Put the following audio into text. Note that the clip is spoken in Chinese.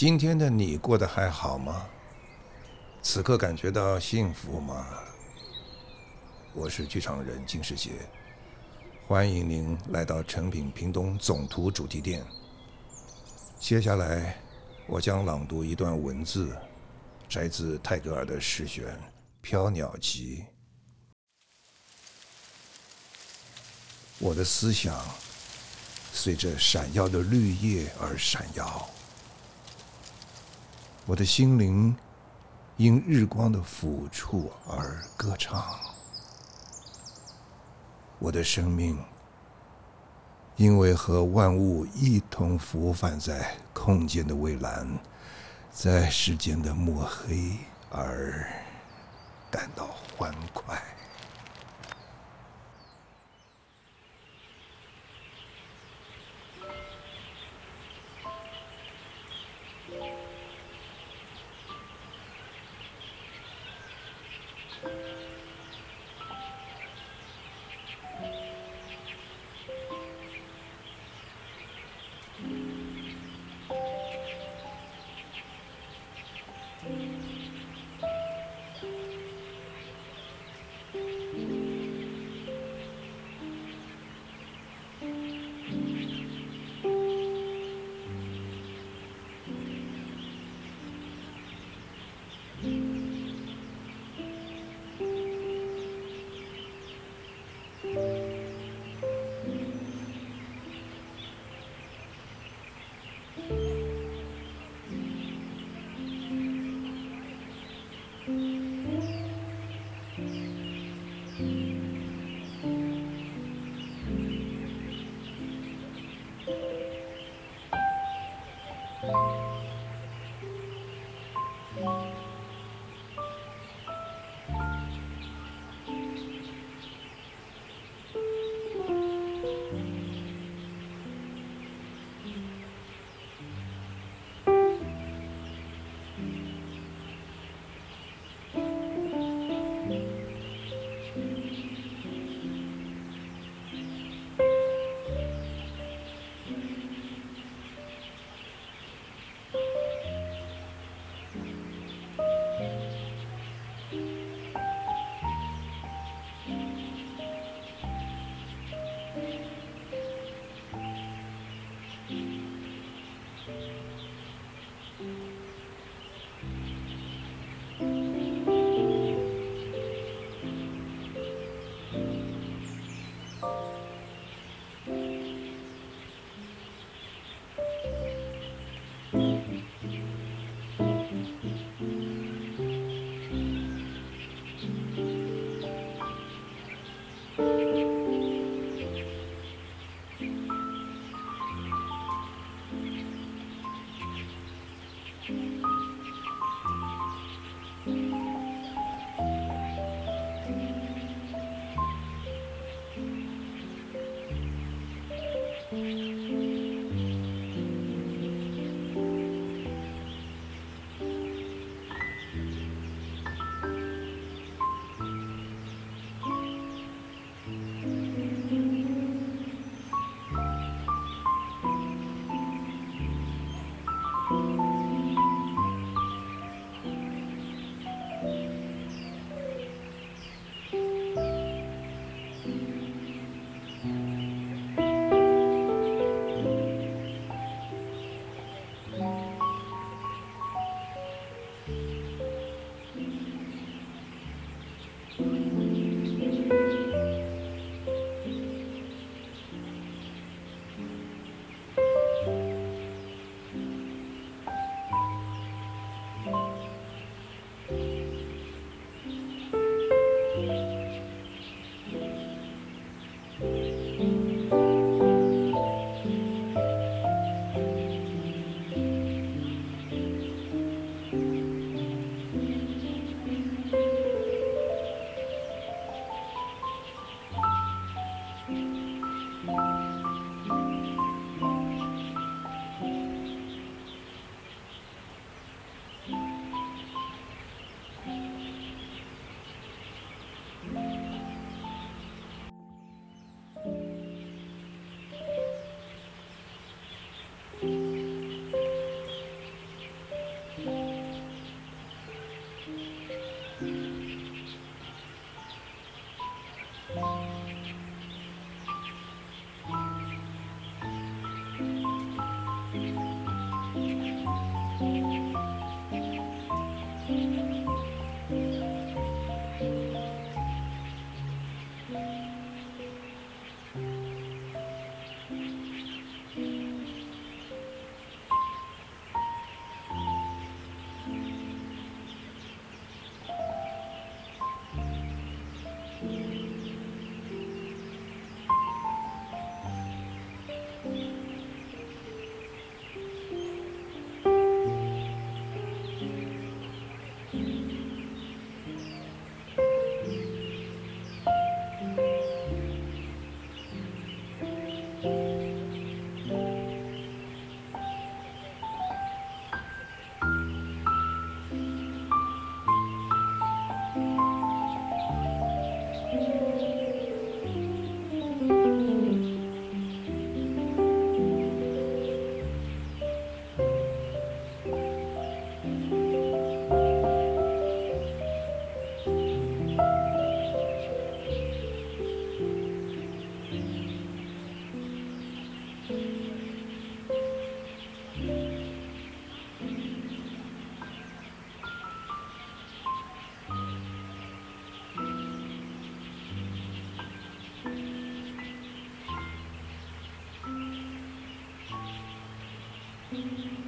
今天的你过得还好吗？此刻感觉到幸福吗？我是剧场人金世杰，欢迎您来到诚品屏东总图主题店。接下来，我将朗读一段文字，摘自泰戈尔的诗选《飘鸟集》。我的思想随着闪耀的绿叶而闪耀，我的心灵因日光的抚触而歌唱，我的生命因为和万物一同浮泛在空间的蔚蓝，在时间的墨黑而感到欢快。Música